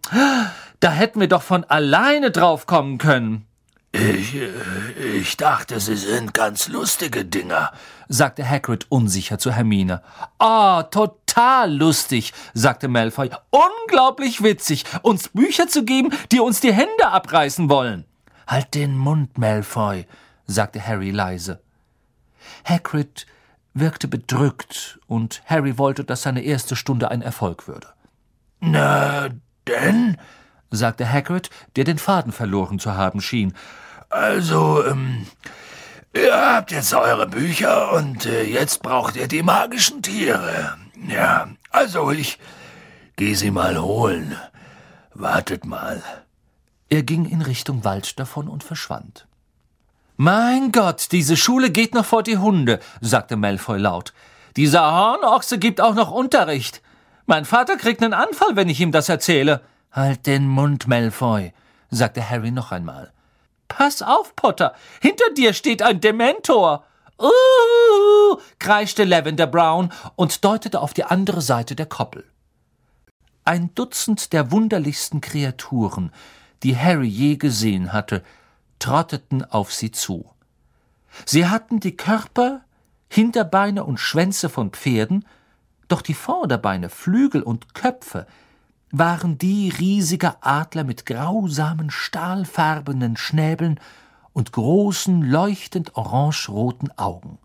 Da hätten wir doch von alleine draufkommen können. Ich, ich dachte, sie sind ganz lustige Dinger, sagte Hagrid unsicher zu Hermine. Ah, oh, total lustig, sagte Malfoy. Unglaublich witzig, uns Bücher zu geben, die uns die Hände abreißen wollen. Halt den Mund, Malfoy, sagte Harry leise. Hagrid wirkte bedrückt, und Harry wollte, dass seine erste Stunde ein Erfolg würde. Na, denn? sagte Hagrid, der den Faden verloren zu haben schien. Also, ähm, ihr habt jetzt eure Bücher und äh, jetzt braucht ihr die magischen Tiere. Ja, also ich geh sie mal holen. Wartet mal. Er ging in Richtung Wald davon und verschwand. Mein Gott, diese Schule geht noch vor die Hunde, sagte Malfoy laut. Dieser Hornochse gibt auch noch Unterricht. Mein Vater kriegt einen Anfall, wenn ich ihm das erzähle. Halt den Mund, Malfoy, sagte Harry noch einmal. Pass auf, Potter, hinter dir steht ein Dementor. Uh, kreischte Lavender Brown und deutete auf die andere Seite der Koppel. Ein Dutzend der wunderlichsten Kreaturen, die Harry je gesehen hatte, trotteten auf sie zu. Sie hatten die Körper, Hinterbeine und Schwänze von Pferden, doch die Vorderbeine, Flügel und Köpfe waren die riesiger Adler mit grausamen, stahlfarbenen Schnäbeln und großen, leuchtend orangeroten Augen.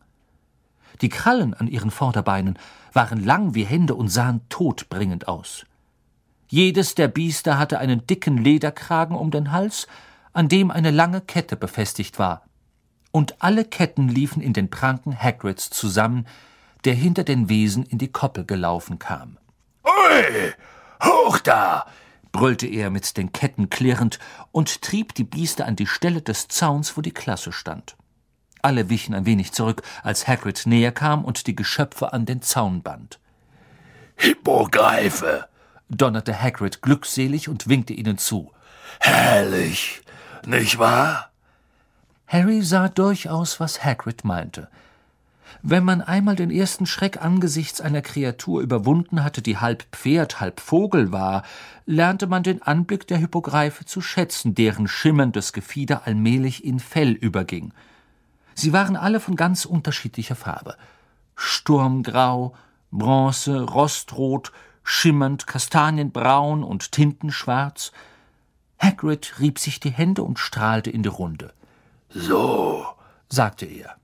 Die Krallen an ihren Vorderbeinen waren lang wie Hände und sahen todbringend aus. Jedes der Biester hatte einen dicken Lederkragen um den Hals an dem eine lange Kette befestigt war. Und alle Ketten liefen in den Pranken Hagrids zusammen, der hinter den Wesen in die Koppel gelaufen kam. Ui, hoch da! brüllte er mit den Ketten klirrend und trieb die Biester an die Stelle des Zauns, wo die Klasse stand. Alle wichen ein wenig zurück, als Hagrid näher kam und die Geschöpfe an den Zaun band. Hippogreife! donnerte Hagrid glückselig und winkte ihnen zu. Herrlich! Nicht wahr? Harry sah durchaus, was Hagrid meinte. Wenn man einmal den ersten Schreck angesichts einer Kreatur überwunden hatte, die halb Pferd, halb Vogel war, lernte man den Anblick der Hippogreife zu schätzen, deren schimmerndes Gefieder allmählich in Fell überging. Sie waren alle von ganz unterschiedlicher Farbe. Sturmgrau, Bronze, Rostrot, schimmernd kastanienbraun und tintenschwarz – Hagrid rieb sich die Hände und strahlte in die Runde. So, sagte er.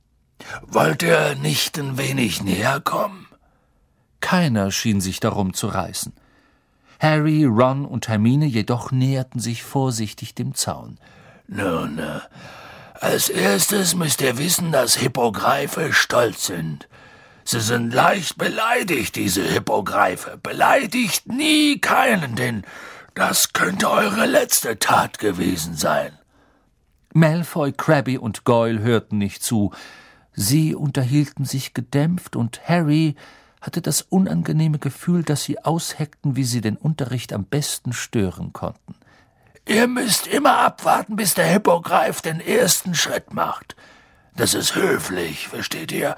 Wollt ihr nicht ein wenig näher kommen? Keiner schien sich darum zu reißen. Harry, Ron und Hermine jedoch näherten sich vorsichtig dem Zaun. Nun, äh, als erstes müsst ihr wissen, dass Hippogreife stolz sind. Sie sind leicht beleidigt, diese Hippogreife. Beleidigt nie keinen, denn das könnte eure letzte Tat gewesen sein. Malfoy, Crabby und Goyle hörten nicht zu. Sie unterhielten sich gedämpft, und Harry hatte das unangenehme Gefühl, dass sie ausheckten, wie sie den Unterricht am besten stören konnten. Ihr müsst immer abwarten, bis der Hippogreif den ersten Schritt macht. Das ist höflich, versteht ihr?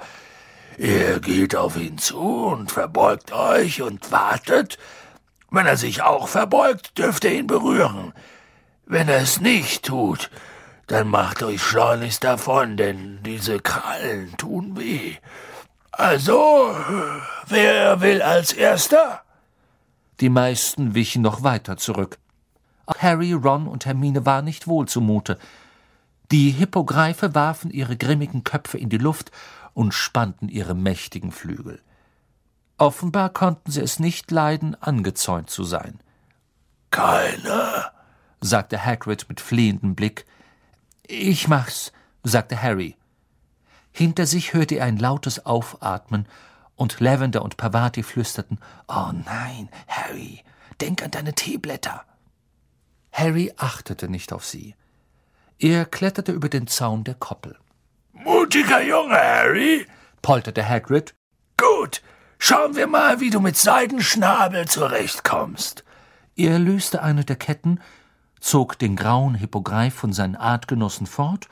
Ihr geht auf ihn zu und verbeugt euch und wartet. Wenn er sich auch verbeugt, dürft ihr ihn berühren. Wenn er es nicht tut, dann macht euch schleunigst davon, denn diese Krallen tun weh. Also, wer will als erster? Die meisten wichen noch weiter zurück. Harry, Ron und Hermine war nicht wohl zumute. Die Hippogreife warfen ihre grimmigen Köpfe in die Luft und spannten ihre mächtigen Flügel. Offenbar konnten sie es nicht leiden, angezäunt zu sein. Keiner, sagte Hagrid mit flehendem Blick. Ich mach's, sagte Harry. Hinter sich hörte er ein lautes Aufatmen, und Lavender und Pavati flüsterten Oh nein, Harry, denk an deine Teeblätter. Harry achtete nicht auf sie. Er kletterte über den Zaun der Koppel. Mutiger Junge, Harry, polterte Hagrid. Gut, schauen wir mal, wie du mit Seidenschnabel zurechtkommst. Er löste eine der Ketten, zog den grauen Hippogreif von seinen Artgenossen fort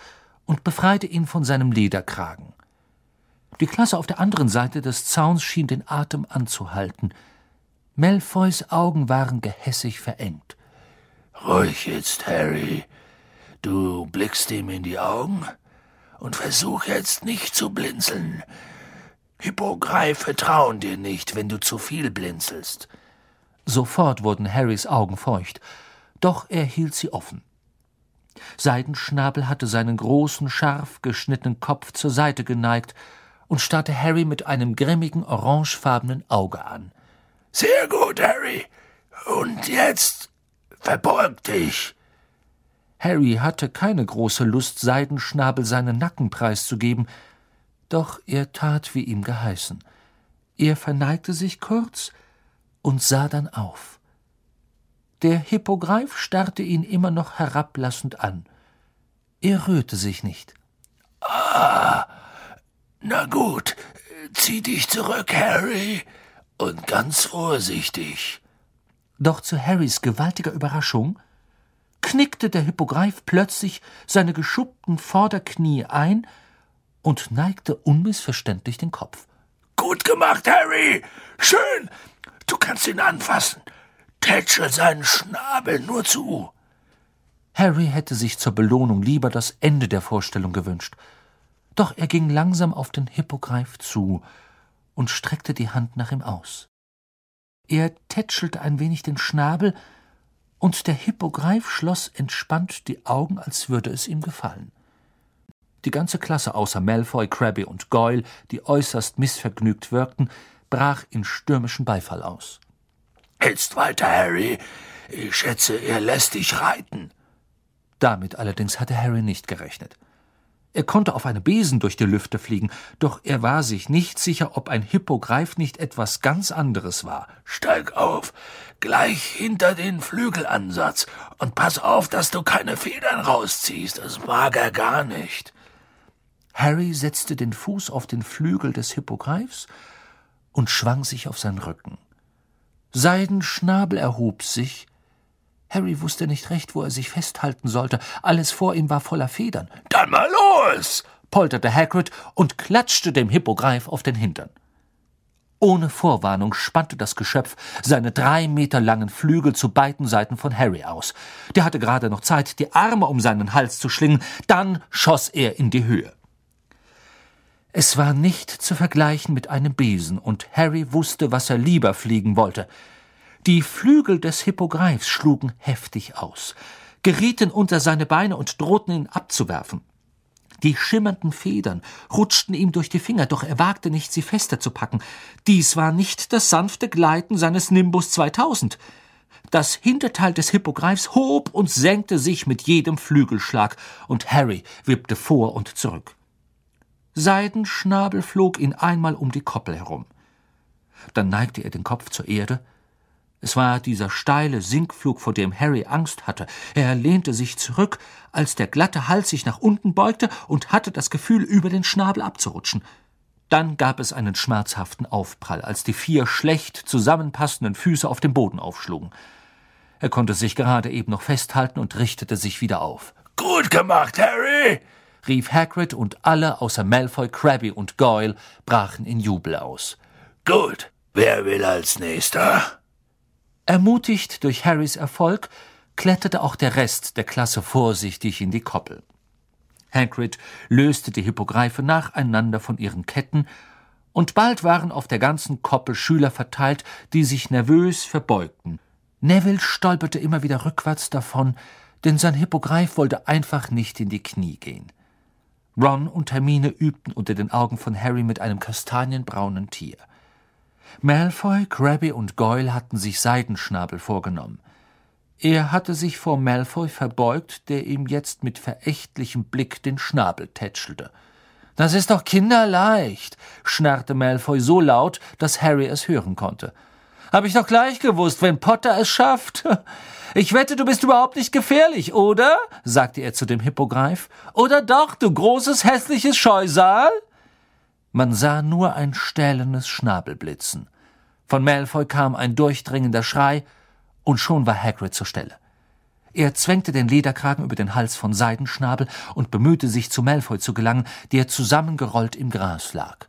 und befreite ihn von seinem Lederkragen. Die Klasse auf der anderen Seite des Zauns schien den Atem anzuhalten. Malfoys Augen waren gehässig verengt. Ruhig jetzt, Harry. Du blickst ihm in die Augen und versuch jetzt nicht zu blinzeln. Hippogreife trauen dir nicht, wenn du zu viel blinzelst. Sofort wurden Harrys Augen feucht, doch er hielt sie offen. Seidenschnabel hatte seinen großen, scharf geschnittenen Kopf zur Seite geneigt und starrte Harry mit einem grimmigen, orangefarbenen Auge an. Sehr gut, Harry. Und jetzt verbeug dich. Harry hatte keine große Lust, Seidenschnabel seinen Nacken preiszugeben, doch er tat, wie ihm geheißen. Er verneigte sich kurz und sah dann auf. Der Hippogreif starrte ihn immer noch herablassend an. Er rührte sich nicht. Ah, na gut, zieh dich zurück, Harry, und ganz vorsichtig. Doch zu Harrys gewaltiger Überraschung knickte der Hippogreif plötzlich seine geschuppten Vorderknie ein und neigte unmissverständlich den Kopf. Gut gemacht, Harry. Schön. Du kannst ihn anfassen. Tätschel seinen Schnabel nur zu. Harry hätte sich zur Belohnung lieber das Ende der Vorstellung gewünscht. Doch er ging langsam auf den Hippogreif zu und streckte die Hand nach ihm aus. Er tätschelte ein wenig den Schnabel, und der Hippogreif schloss entspannt die Augen, als würde es ihm gefallen. Die ganze Klasse außer Malfoy, Crabbe und Goyle, die äußerst missvergnügt wirkten, brach in stürmischen Beifall aus. Jetzt weiter, Harry. Ich schätze, er lässt dich reiten. Damit allerdings hatte Harry nicht gerechnet. Er konnte auf einem Besen durch die Lüfte fliegen, doch er war sich nicht sicher, ob ein Hippogreif nicht etwas ganz anderes war. Steig auf, gleich hinter den Flügelansatz, und pass auf, dass du keine Federn rausziehst, das mag er gar nicht. Harry setzte den Fuß auf den Flügel des Hippogreifs und schwang sich auf seinen Rücken. Seidenschnabel erhob sich, Harry wusste nicht recht, wo er sich festhalten sollte. Alles vor ihm war voller Federn. Dann mal los! polterte Hagrid und klatschte dem Hippogreif auf den Hintern. Ohne Vorwarnung spannte das Geschöpf seine drei Meter langen Flügel zu beiden Seiten von Harry aus. Der hatte gerade noch Zeit, die Arme um seinen Hals zu schlingen, dann schoss er in die Höhe. Es war nicht zu vergleichen mit einem Besen, und Harry wusste, was er lieber fliegen wollte. Die Flügel des Hippogreifs schlugen heftig aus, gerieten unter seine Beine und drohten ihn abzuwerfen. Die schimmernden Federn rutschten ihm durch die Finger, doch er wagte nicht, sie fester zu packen. Dies war nicht das sanfte Gleiten seines Nimbus 2000. Das Hinterteil des Hippogreifs hob und senkte sich mit jedem Flügelschlag, und Harry wippte vor und zurück. Seidenschnabel flog ihn einmal um die Koppel herum. Dann neigte er den Kopf zur Erde, es war dieser steile Sinkflug, vor dem Harry Angst hatte. Er lehnte sich zurück, als der glatte Hals sich nach unten beugte und hatte das Gefühl, über den Schnabel abzurutschen. Dann gab es einen schmerzhaften Aufprall, als die vier schlecht zusammenpassenden Füße auf dem Boden aufschlugen. Er konnte sich gerade eben noch festhalten und richtete sich wieder auf. Gut gemacht, Harry! Rief Hagrid und alle außer Malfoy, Crabby und Goyle brachen in Jubel aus. Gut, wer will als nächster? Ermutigt durch Harrys Erfolg kletterte auch der Rest der Klasse vorsichtig in die Koppel. Hagrid löste die Hippogreife nacheinander von ihren Ketten, und bald waren auf der ganzen Koppel Schüler verteilt, die sich nervös verbeugten. Neville stolperte immer wieder rückwärts davon, denn sein Hippogreif wollte einfach nicht in die Knie gehen. Ron und Hermine übten unter den Augen von Harry mit einem kastanienbraunen Tier. Malfoy, Crabbe und Goyle hatten sich Seidenschnabel vorgenommen. Er hatte sich vor Malfoy verbeugt, der ihm jetzt mit verächtlichem Blick den Schnabel tätschelte. Das ist doch kinderleicht, schnarrte Malfoy so laut, dass Harry es hören konnte. Hab ich doch gleich gewusst, wenn Potter es schafft. <laughs> Ich wette, du bist überhaupt nicht gefährlich, oder? sagte er zu dem Hippogreif. Oder doch, du großes hässliches Scheusal? Man sah nur ein stählernes Schnabelblitzen. Von Malfoy kam ein durchdringender Schrei, und schon war Hagrid zur Stelle. Er zwängte den Lederkragen über den Hals von Seidenschnabel und bemühte sich, zu Malfoy zu gelangen, der zusammengerollt im Gras lag.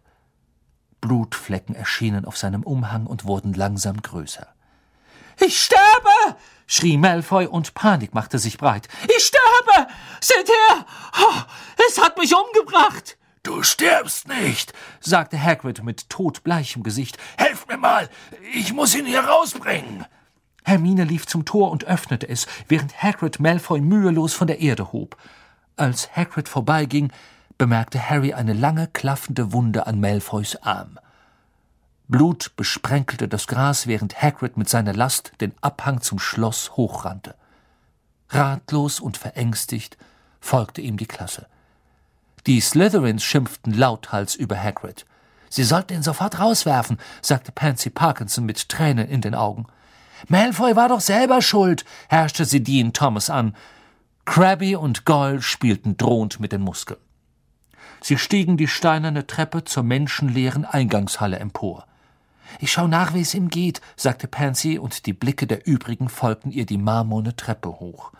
Blutflecken erschienen auf seinem Umhang und wurden langsam größer. Ich sterbe! Schrie Malfoy und Panik machte sich breit. Ich sterbe! Seht her! Oh, es hat mich umgebracht! Du stirbst nicht, sagte Hagrid mit todbleichem Gesicht. Helft mir mal! Ich muss ihn hier rausbringen! Hermine lief zum Tor und öffnete es, während Hagrid Malfoy mühelos von der Erde hob. Als Hagrid vorbeiging, bemerkte Harry eine lange, klaffende Wunde an Malfoys Arm. Blut besprenkelte das Gras, während Hagrid mit seiner Last den Abhang zum Schloss hochrannte. Ratlos und verängstigt folgte ihm die Klasse. Die Slytherins schimpften lauthals über Hagrid. Sie sollten ihn sofort rauswerfen, sagte Pansy Parkinson mit Tränen in den Augen. Malfoy war doch selber schuld, herrschte sie Dean Thomas an. Crabby und Goyle spielten drohend mit den Muskeln. Sie stiegen die steinerne Treppe zur menschenleeren Eingangshalle empor. Ich schau nach, wie es ihm geht, sagte Pansy, und die Blicke der übrigen folgten ihr die marmorne Treppe hoch.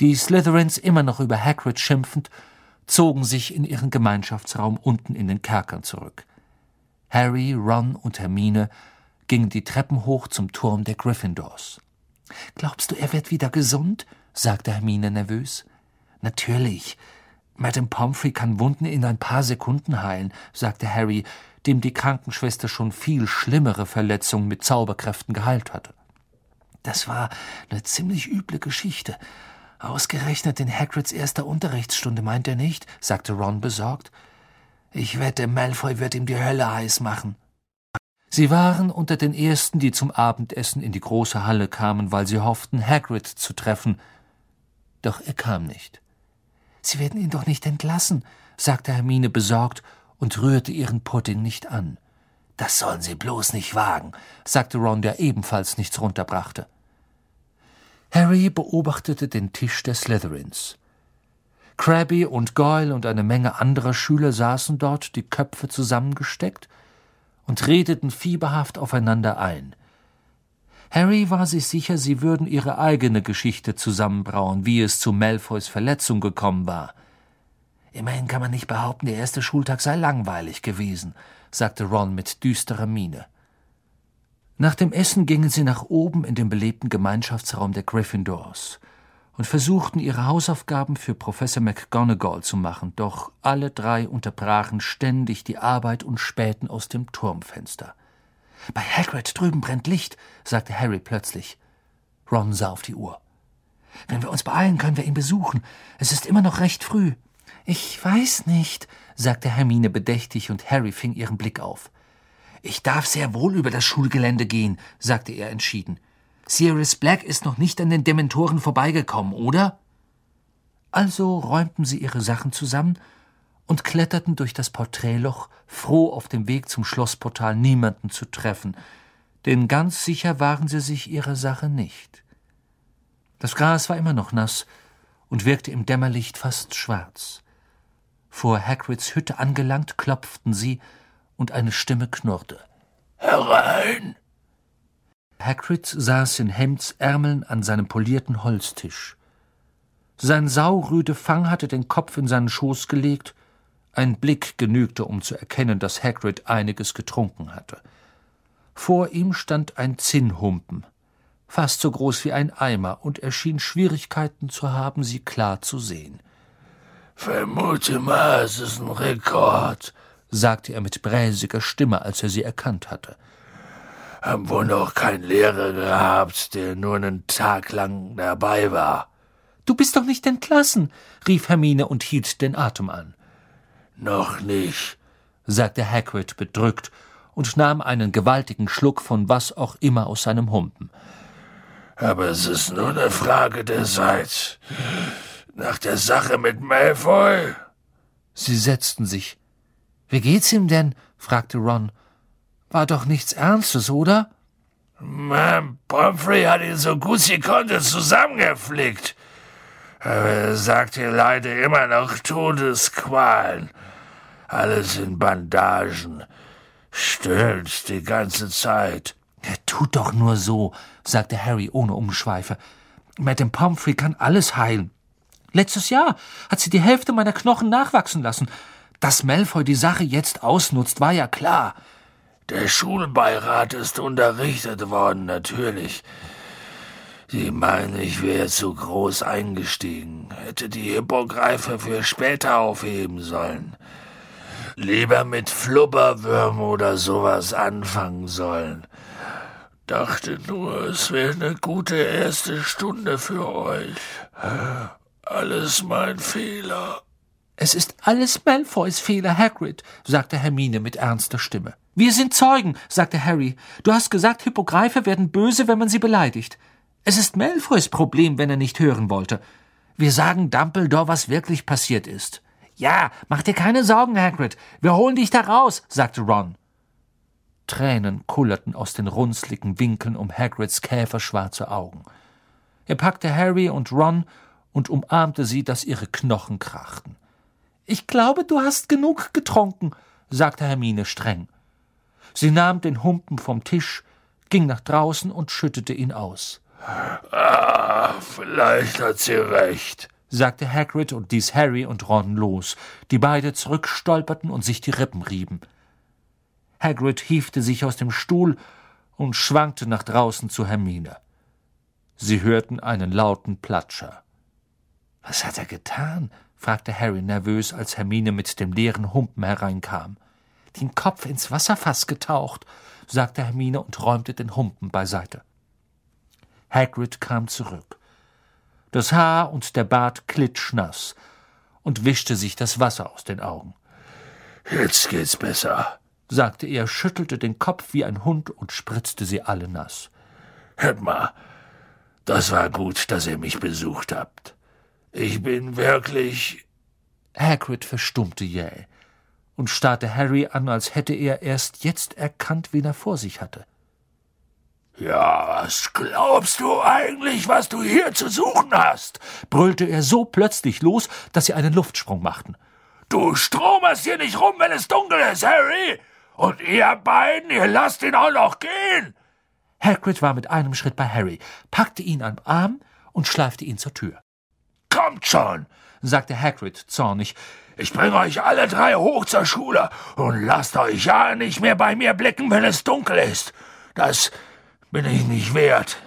Die Slytherins, immer noch über Hagrid schimpfend, zogen sich in ihren Gemeinschaftsraum unten in den Kerkern zurück. Harry, Ron und Hermine gingen die Treppen hoch zum Turm der Gryffindors. Glaubst du, er wird wieder gesund? sagte Hermine nervös. Natürlich. Madame Pomfrey kann Wunden in ein paar Sekunden heilen, sagte Harry, dem die Krankenschwester schon viel schlimmere Verletzungen mit Zauberkräften geheilt hatte. Das war eine ziemlich üble Geschichte. Ausgerechnet in Hagrids erster Unterrichtsstunde, meint er nicht? sagte Ron besorgt. Ich wette, Malfoy wird ihm die Hölle heiß machen. Sie waren unter den ersten, die zum Abendessen in die große Halle kamen, weil sie hofften, Hagrid zu treffen. Doch er kam nicht. Sie werden ihn doch nicht entlassen, sagte Hermine besorgt und rührte ihren Pudding nicht an. Das sollen Sie bloß nicht wagen, sagte Ron, der ebenfalls nichts runterbrachte. Harry beobachtete den Tisch der Slytherins. Crabby und Goyle und eine Menge anderer Schüler saßen dort, die Köpfe zusammengesteckt, und redeten fieberhaft aufeinander ein. Harry war sich sicher, sie würden ihre eigene Geschichte zusammenbrauen, wie es zu Malfoys Verletzung gekommen war. Immerhin kann man nicht behaupten, der erste Schultag sei langweilig gewesen, sagte Ron mit düsterer Miene. Nach dem Essen gingen sie nach oben in den belebten Gemeinschaftsraum der Gryffindors und versuchten ihre Hausaufgaben für Professor McGonagall zu machen, doch alle drei unterbrachen ständig die Arbeit und spähten aus dem Turmfenster. Bei Hagrid drüben brennt Licht, sagte Harry plötzlich. Ron sah auf die Uhr. Wenn wir uns beeilen, können wir ihn besuchen. Es ist immer noch recht früh. Ich weiß nicht, sagte Hermine bedächtig, und Harry fing ihren Blick auf. Ich darf sehr wohl über das Schulgelände gehen, sagte er entschieden. Sirius Black ist noch nicht an den Dementoren vorbeigekommen, oder? Also räumten sie ihre Sachen zusammen und kletterten durch das Porträtloch, froh auf dem Weg zum Schlossportal niemanden zu treffen, denn ganz sicher waren sie sich ihrer Sache nicht. Das Gras war immer noch nass und wirkte im Dämmerlicht fast schwarz. Vor Hagrids Hütte angelangt, klopften sie, und eine Stimme knurrte. Herein! Hagrid saß in Hemdsärmeln an seinem polierten Holztisch. Sein saurüde Fang hatte den Kopf in seinen Schoß gelegt. Ein Blick genügte, um zu erkennen, dass Hagrid einiges getrunken hatte. Vor ihm stand ein Zinnhumpen, fast so groß wie ein Eimer, und er schien Schwierigkeiten zu haben, sie klar zu sehen. Vermute mal, es ist ein Rekord, sagte er mit bräsiger Stimme, als er sie erkannt hatte. Haben wohl noch keinen Lehrer gehabt, der nur einen Tag lang dabei war. Du bist doch nicht entlassen, rief Hermine und hielt den Atem an. Noch nicht, sagte Hagrid bedrückt und nahm einen gewaltigen Schluck von was auch immer aus seinem Humpen. Aber es ist nur eine Frage der Zeit. Nach der Sache mit Malfoy. Sie setzten sich. Wie geht's ihm denn? fragte Ron. War doch nichts Ernstes, oder? Ma'am Pomfrey hat ihn so gut sie konnte zusammengeflickt. Aber er sagt, er leide immer noch Todesqualen. Alles in Bandagen. Stöhnt die ganze Zeit. Er tut doch nur so, sagte Harry ohne Umschweife. Madame Pomfrey kann alles heilen. Letztes Jahr hat sie die Hälfte meiner Knochen nachwachsen lassen. Dass Malfoy die Sache jetzt ausnutzt, war ja klar. Der Schulbeirat ist unterrichtet worden, natürlich. Sie meinen, ich wäre zu groß eingestiegen, hätte die Hippogreife für später aufheben sollen. Lieber mit Flubberwürm oder sowas anfangen sollen. Dachte nur, es wäre eine gute erste Stunde für euch. Alles mein Fehler. Es ist alles Malfoys Fehler, Hagrid, sagte Hermine mit ernster Stimme. Wir sind Zeugen, sagte Harry. Du hast gesagt, Hippogreife werden böse, wenn man sie beleidigt. Es ist Malfoys Problem, wenn er nicht hören wollte. Wir sagen Dumbledore, was wirklich passiert ist. Ja, mach dir keine Sorgen, Hagrid. Wir holen dich da raus, sagte Ron. Tränen kullerten aus den runzligen Winkeln um Hagrids käferschwarze Augen. Er packte Harry und Ron und umarmte sie, dass ihre Knochen krachten. Ich glaube, du hast genug getrunken, sagte Hermine streng. Sie nahm den Humpen vom Tisch, ging nach draußen und schüttete ihn aus. Ah, vielleicht hat sie recht, sagte Hagrid und ließ Harry und Ron los, die beide zurückstolperten und sich die Rippen rieben. Hagrid hiefte sich aus dem Stuhl und schwankte nach draußen zu Hermine. Sie hörten einen lauten Platscher. Was hat er getan? fragte Harry nervös, als Hermine mit dem leeren Humpen hereinkam. Den Kopf ins Wasserfass getaucht, sagte Hermine und räumte den Humpen beiseite. Hagrid kam zurück. Das Haar und der Bart klitschnass und wischte sich das Wasser aus den Augen. Jetzt geht's besser, sagte er, schüttelte den Kopf wie ein Hund und spritzte sie alle nass. Hört mal, das war gut, dass ihr mich besucht habt. Ich bin wirklich. Hagrid verstummte jäh und starrte Harry an, als hätte er erst jetzt erkannt, wen er vor sich hatte. Ja, was glaubst du eigentlich, was du hier zu suchen hast? brüllte er so plötzlich los, dass sie einen Luftsprung machten. Du stromerst hier nicht rum, wenn es dunkel ist, Harry! Und ihr beiden, ihr lasst ihn auch noch gehen! Hagrid war mit einem Schritt bei Harry, packte ihn am Arm und schleifte ihn zur Tür. Kommt schon, sagte Hagrid zornig. Ich bringe euch alle drei hoch zur Schule und lasst euch ja nicht mehr bei mir blicken, wenn es dunkel ist. Das bin ich nicht wert.